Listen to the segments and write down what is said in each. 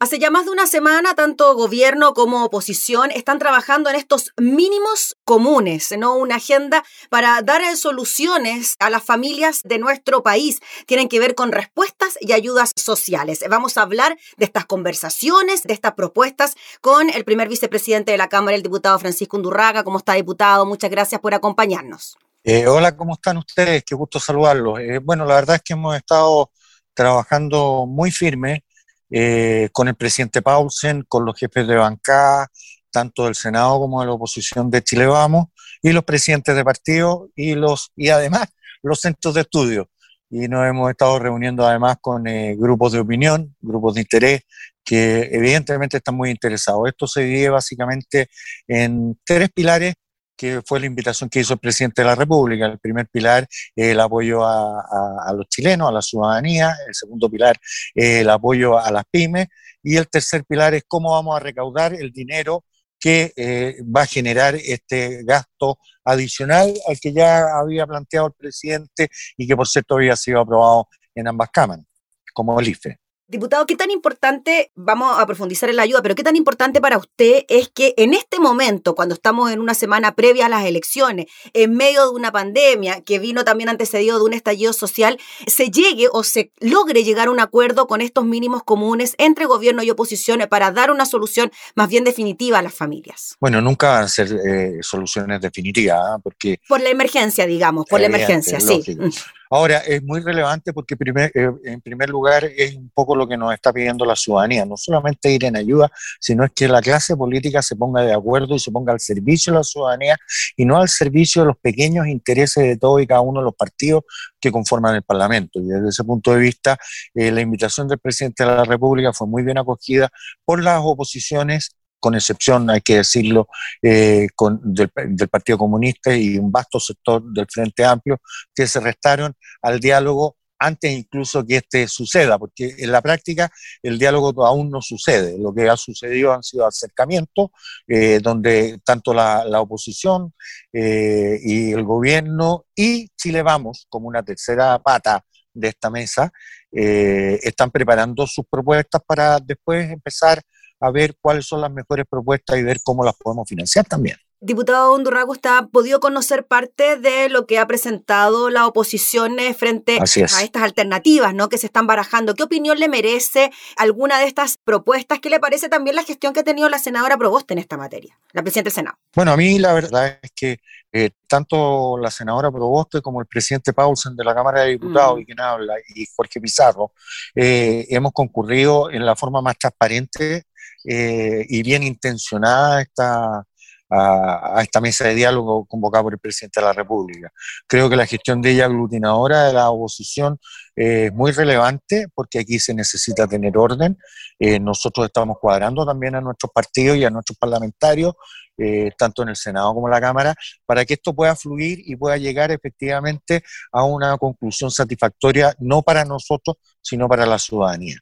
Hace ya más de una semana, tanto gobierno como oposición están trabajando en estos mínimos comunes, ¿no? Una agenda para dar soluciones a las familias de nuestro país. Tienen que ver con respuestas y ayudas sociales. Vamos a hablar de estas conversaciones, de estas propuestas con el primer vicepresidente de la Cámara, el diputado Francisco Undurraga. ¿Cómo está, diputado? Muchas gracias por acompañarnos. Eh, hola, ¿cómo están ustedes? Qué gusto saludarlos. Eh, bueno, la verdad es que hemos estado trabajando muy firme eh, con el presidente Paulsen, con los jefes de bancada, tanto del Senado como de la oposición de Chile Vamos, y los presidentes de partido y, los, y además los centros de estudio. Y nos hemos estado reuniendo además con eh, grupos de opinión, grupos de interés, que evidentemente están muy interesados. Esto se divide básicamente en tres pilares que fue la invitación que hizo el presidente de la República. El primer pilar es el apoyo a, los chilenos, a la ciudadanía. El segundo pilar es el apoyo a las pymes. Y el tercer pilar es cómo vamos a recaudar el dinero que eh, va a generar este gasto adicional al que ya había planteado el presidente y que por cierto había sido aprobado en ambas cámaras, como el IFE. Diputado, ¿qué tan importante, vamos a profundizar en la ayuda, pero qué tan importante para usted es que en este momento, cuando estamos en una semana previa a las elecciones, en medio de una pandemia que vino también antecedido de un estallido social, se llegue o se logre llegar a un acuerdo con estos mínimos comunes entre gobierno y oposición para dar una solución más bien definitiva a las familias? Bueno, nunca van a ser eh, soluciones definitivas, ¿ah? porque... Por la emergencia, digamos, por la emergencia, sí. Ahora, es muy relevante porque primer, eh, en primer lugar es un poco lo que nos está pidiendo la ciudadanía, no solamente ir en ayuda, sino es que la clase política se ponga de acuerdo y se ponga al servicio de la ciudadanía y no al servicio de los pequeños intereses de todos y cada uno de los partidos que conforman el Parlamento. Y desde ese punto de vista, eh, la invitación del presidente de la República fue muy bien acogida por las oposiciones con excepción, hay que decirlo, eh, del, Partido Comunista y un vasto sector del Frente Amplio, que se restaron al diálogo antes incluso que este suceda, porque en la práctica el diálogo aún no sucede. Lo que ha sucedido han sido acercamientos eh, donde tanto la, oposición eh, y el gobierno y Chile Vamos, como una tercera pata de esta mesa, están preparando sus propuestas para después empezar a ver cuáles son las mejores propuestas y ver cómo las podemos financiar también. Diputado Hondurrago, ¿usted ha podido conocer parte de lo que ha presentado la oposición frente a estas alternativas ¿no? que se están barajando? ¿Qué opinión le merece alguna de estas propuestas? ¿Qué le parece también la gestión que ha tenido la senadora Proboste en esta materia, la presidenta del Senado? Bueno, a mí la verdad es que eh, tanto la senadora Proboste como el presidente Paulsen de la Cámara de Diputados, mm. y quien habla, y Jorge Pizarro, eh, hemos concurrido en la forma más transparente eh, y bien intencionada esta, a, esta mesa de diálogo convocada por el presidente de la República. Creo que la gestión de ella aglutinadora de la oposición es muy relevante porque aquí se necesita tener orden. Eh, nosotros estamos cuadrando también a nuestros partidos y a nuestros parlamentarios, eh, tanto en el Senado como en la Cámara, para que esto pueda fluir y pueda llegar efectivamente a una conclusión satisfactoria, no para nosotros, sino para la ciudadanía.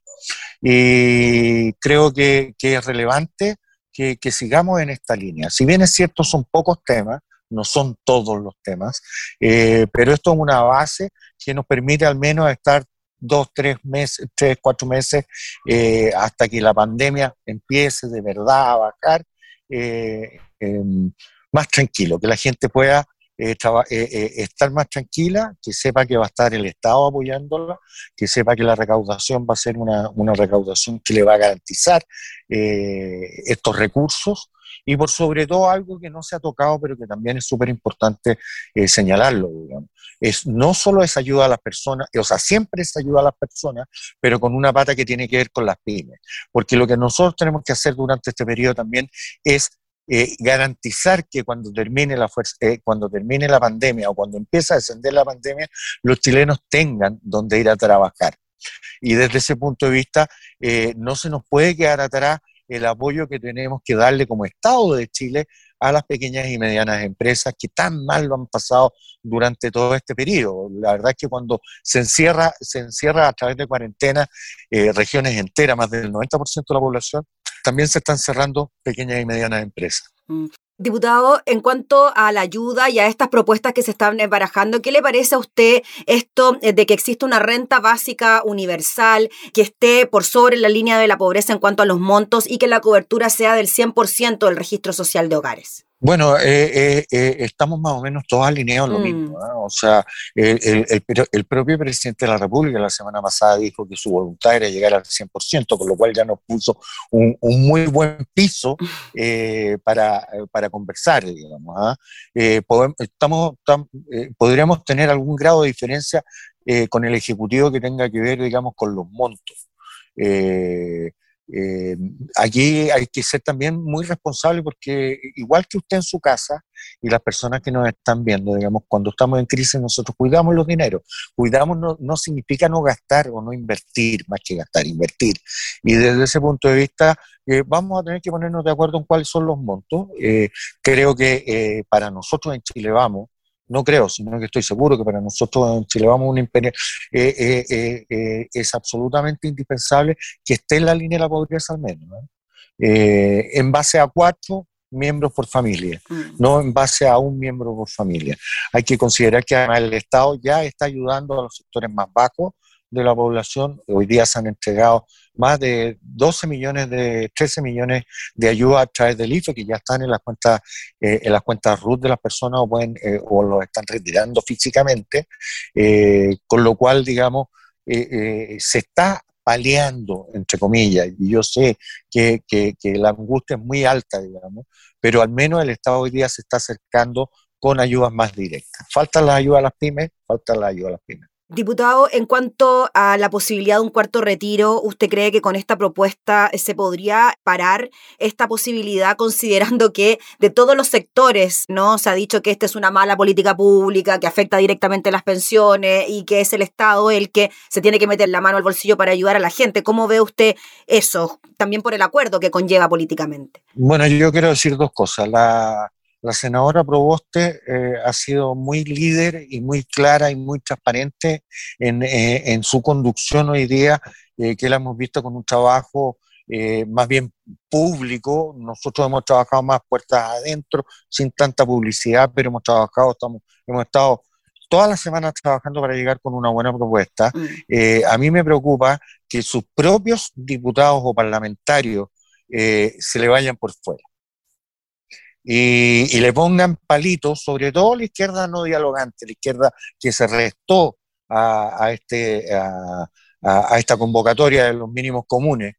Y creo que, es relevante que, sigamos en esta línea. Si bien es cierto, son pocos temas, no son todos los temas, eh, pero esto es una base que nos permite al menos estar dos, tres meses, tres, cuatro meses, eh, hasta que la pandemia empiece de verdad a bajar, eh, em, más tranquilo, que la gente pueda eh, eh, eh, estar más tranquila, que sepa que va a estar el Estado apoyándola, que sepa que la recaudación va a ser una, recaudación que le va a garantizar estos recursos y por sobre todo algo que no se ha tocado, pero que también es súper importante señalarlo, Es, no solo es ayuda a las personas, o sea, siempre es ayuda a las personas, pero con una pata que tiene que ver con las pymes. Porque lo que nosotros tenemos que hacer durante este periodo también es eh, garantizar que cuando termine, la eh, cuando termine la pandemia o cuando empiece a descender la pandemia, los chilenos tengan donde ir a trabajar. Y desde ese punto de vista, eh, no se nos puede quedar atrás el apoyo que tenemos que darle como Estado de Chile a las pequeñas y medianas empresas que tan mal lo han pasado durante todo este periodo. La verdad es que cuando se encierra, se encierra a través de cuarentena regiones enteras, más del 90% de la población, también se están cerrando pequeñas y medianas empresas. Mm. Diputado, en cuanto a la ayuda y a estas propuestas que se están barajando, ¿qué le parece a usted esto eh, de que existe una renta básica universal que esté por sobre la línea de la pobreza en cuanto a los montos y que la cobertura sea del 100% del registro social de hogares? Bueno, eh, eh, eh, estamos más o menos todos alineados en lo mismo. Mm. O sea, el, propio presidente de la República la semana pasada dijo que su voluntad era llegar al 100%, con lo cual ya nos puso un, muy buen piso para, para, conversar, digamos. ¿ah? estamos, podríamos tener algún grado de diferencia con el Ejecutivo que tenga que ver, digamos, con los montos. Eh, aquí hay que ser también muy responsable porque igual que usted en su casa y las personas que nos están viendo, digamos, cuando estamos en crisis nosotros cuidamos los dineros. Cuidamos no, significa no gastar o no invertir, más que gastar, invertir. Y desde ese punto de vista eh, vamos a tener que ponernos de acuerdo en cuáles son los montos. Eh, creo que para nosotros en Chile vamos, no creo, sino que estoy seguro que para nosotros en Chile vamos un imperio, eh, eh, eh, es absolutamente indispensable que esté en la línea de la pobreza al menos, en base a cuatro miembros por familia, mm. no en base a un miembro por familia. Hay que considerar que además el Estado ya está ayudando a los sectores más bajos de la población. Hoy día se han entregado más de 12 millones de 13 millones de ayuda a través del IFE que ya están en las cuentas eh, en las cuentas RUT de las personas o pueden eh, o los están retirando físicamente eh, con lo cual digamos se está paliando entre comillas y yo sé que, que, la angustia es muy alta digamos pero al menos el Estado hoy día se está acercando con ayudas más directas falta la ayuda a las pymes falta la ayuda a las pymes Diputado, en cuanto a la posibilidad de un cuarto retiro, ¿usted cree que con esta propuesta se podría parar esta posibilidad considerando que de todos los sectores, ¿no? Se ha dicho que esta es una mala política pública que afecta directamente las pensiones y que es el Estado el que se tiene que meter la mano al bolsillo para ayudar a la gente. ¿Cómo ve usted eso? También por el acuerdo que conlleva políticamente. Bueno, yo quiero decir dos cosas. La, la senadora Proboste eh, ha sido muy líder y muy clara y muy transparente en, eh, su conducción hoy día, eh, que la hemos visto con un trabajo más bien público. Nosotros hemos trabajado más puertas adentro, sin tanta publicidad, pero hemos trabajado, estamos, hemos estado todas las semanas trabajando para llegar con una buena propuesta. Mm. a mí me preocupa que sus propios diputados o parlamentarios se le vayan por fuera y, le pongan palitos, sobre todo la izquierda no dialogante, la izquierda que se restó a, este, a, esta convocatoria de los mínimos comunes,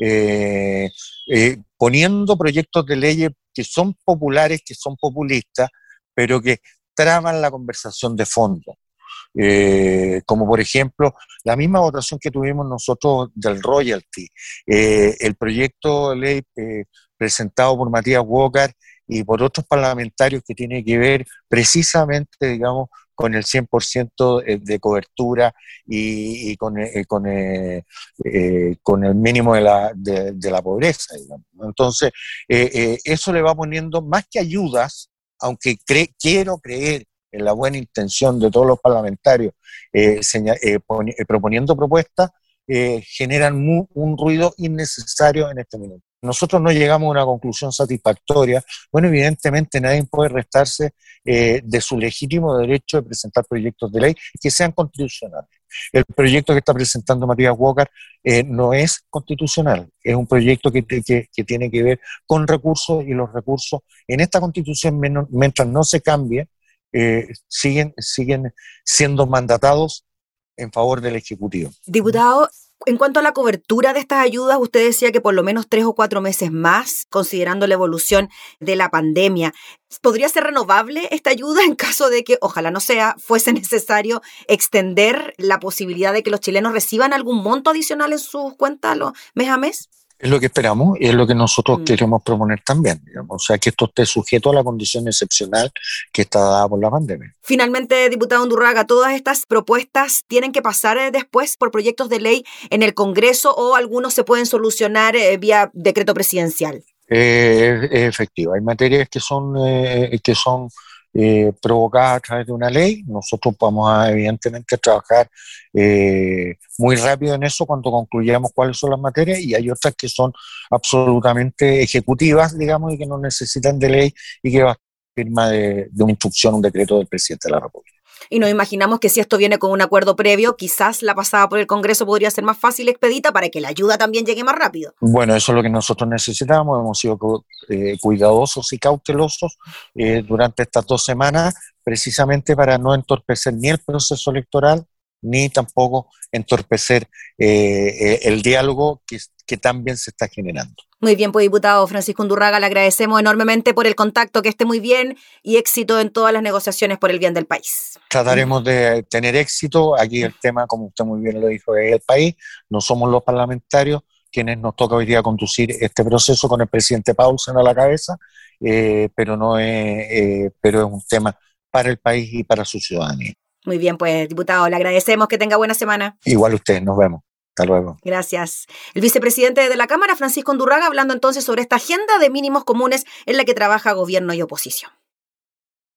eh, eh, poniendo proyectos de leyes que son populares, que son populistas, pero que traban la conversación de fondo. Eh, como por ejemplo la misma votación que tuvimos nosotros del royalty, el proyecto de ley presentado por Matías Walker y por otros parlamentarios que tiene que ver precisamente, digamos, con el 100% de cobertura y, con, eh, con, eh, eh, con, el mínimo de la, de, la pobreza. Digamos. Entonces, eso le va poniendo más que ayudas, aunque quiero creer en la buena intención de todos los parlamentarios proponiendo propuestas, generan un ruido innecesario en este momento nosotros no llegamos a una conclusión satisfactoria, bueno, evidentemente nadie puede restarse eh, de su legítimo derecho de presentar proyectos de ley que sean constitucionales. El proyecto que está presentando Matías Walker eh, no es constitucional, es un proyecto que, tiene que ver con recursos y los recursos en esta constitución, mientras no se cambie, eh, siguen, siguen siendo mandatados en favor del Ejecutivo. Diputado, en cuanto a la cobertura de estas ayudas, usted decía que por lo menos tres o cuatro meses más, considerando la evolución de la pandemia. ¿Podría ser renovable esta ayuda en caso de que, ojalá no sea, fuese necesario extender la posibilidad de que los chilenos reciban algún monto adicional en sus cuentas mes a mes? Es lo que esperamos y es lo que nosotros mm. queremos proponer también. O sea, que esto esté sujeto a la condición excepcional que está dada por la pandemia. Finalmente, diputado Undurraga, ¿todas estas propuestas tienen que pasar eh, después por proyectos de ley en el Congreso o algunos se pueden solucionar eh, vía decreto presidencial? Eh, es efectivo. Hay materias que son, que son eh, provocadas a través de una ley. Nosotros vamos a, evidentemente, trabajar eh, muy rápido en eso cuando concluyamos cuáles son las materias y hay otras que son absolutamente ejecutivas, digamos, y que no necesitan de ley y que va a firma de, de una instrucción, un decreto del presidente de la República y nos imaginamos que si esto viene con un acuerdo previo, quizás la pasada por el Congreso podría ser más fácil expedita para que la ayuda también llegue más rápido. Bueno, eso es lo que nosotros necesitamos, hemos sido eh, cuidadosos y cautelosos eh, durante estas dos semanas, precisamente para no entorpecer ni el proceso electoral, ni tampoco entorpecer eh, el diálogo que, que también se está generando. Muy bien, pues diputado Francisco Undurraga, le agradecemos enormemente por el contacto, que esté muy bien y éxito en todas las negociaciones por el bien del país. Trataremos de tener éxito. Aquí el tema, como usted muy bien lo dijo, es el país. No somos los parlamentarios quienes nos toca hoy día conducir este proceso con el presidente Paulsen a la cabeza, eh, pero, no es, eh, pero es un tema para el país y para su ciudadanía. Muy bien, pues diputado, le agradecemos que tenga buena semana. Igual usted, nos vemos. Hasta luego. Gracias. El vicepresidente de la Cámara, Francisco Undurraga, hablando entonces sobre esta agenda de mínimos comunes en la que trabaja gobierno y oposición.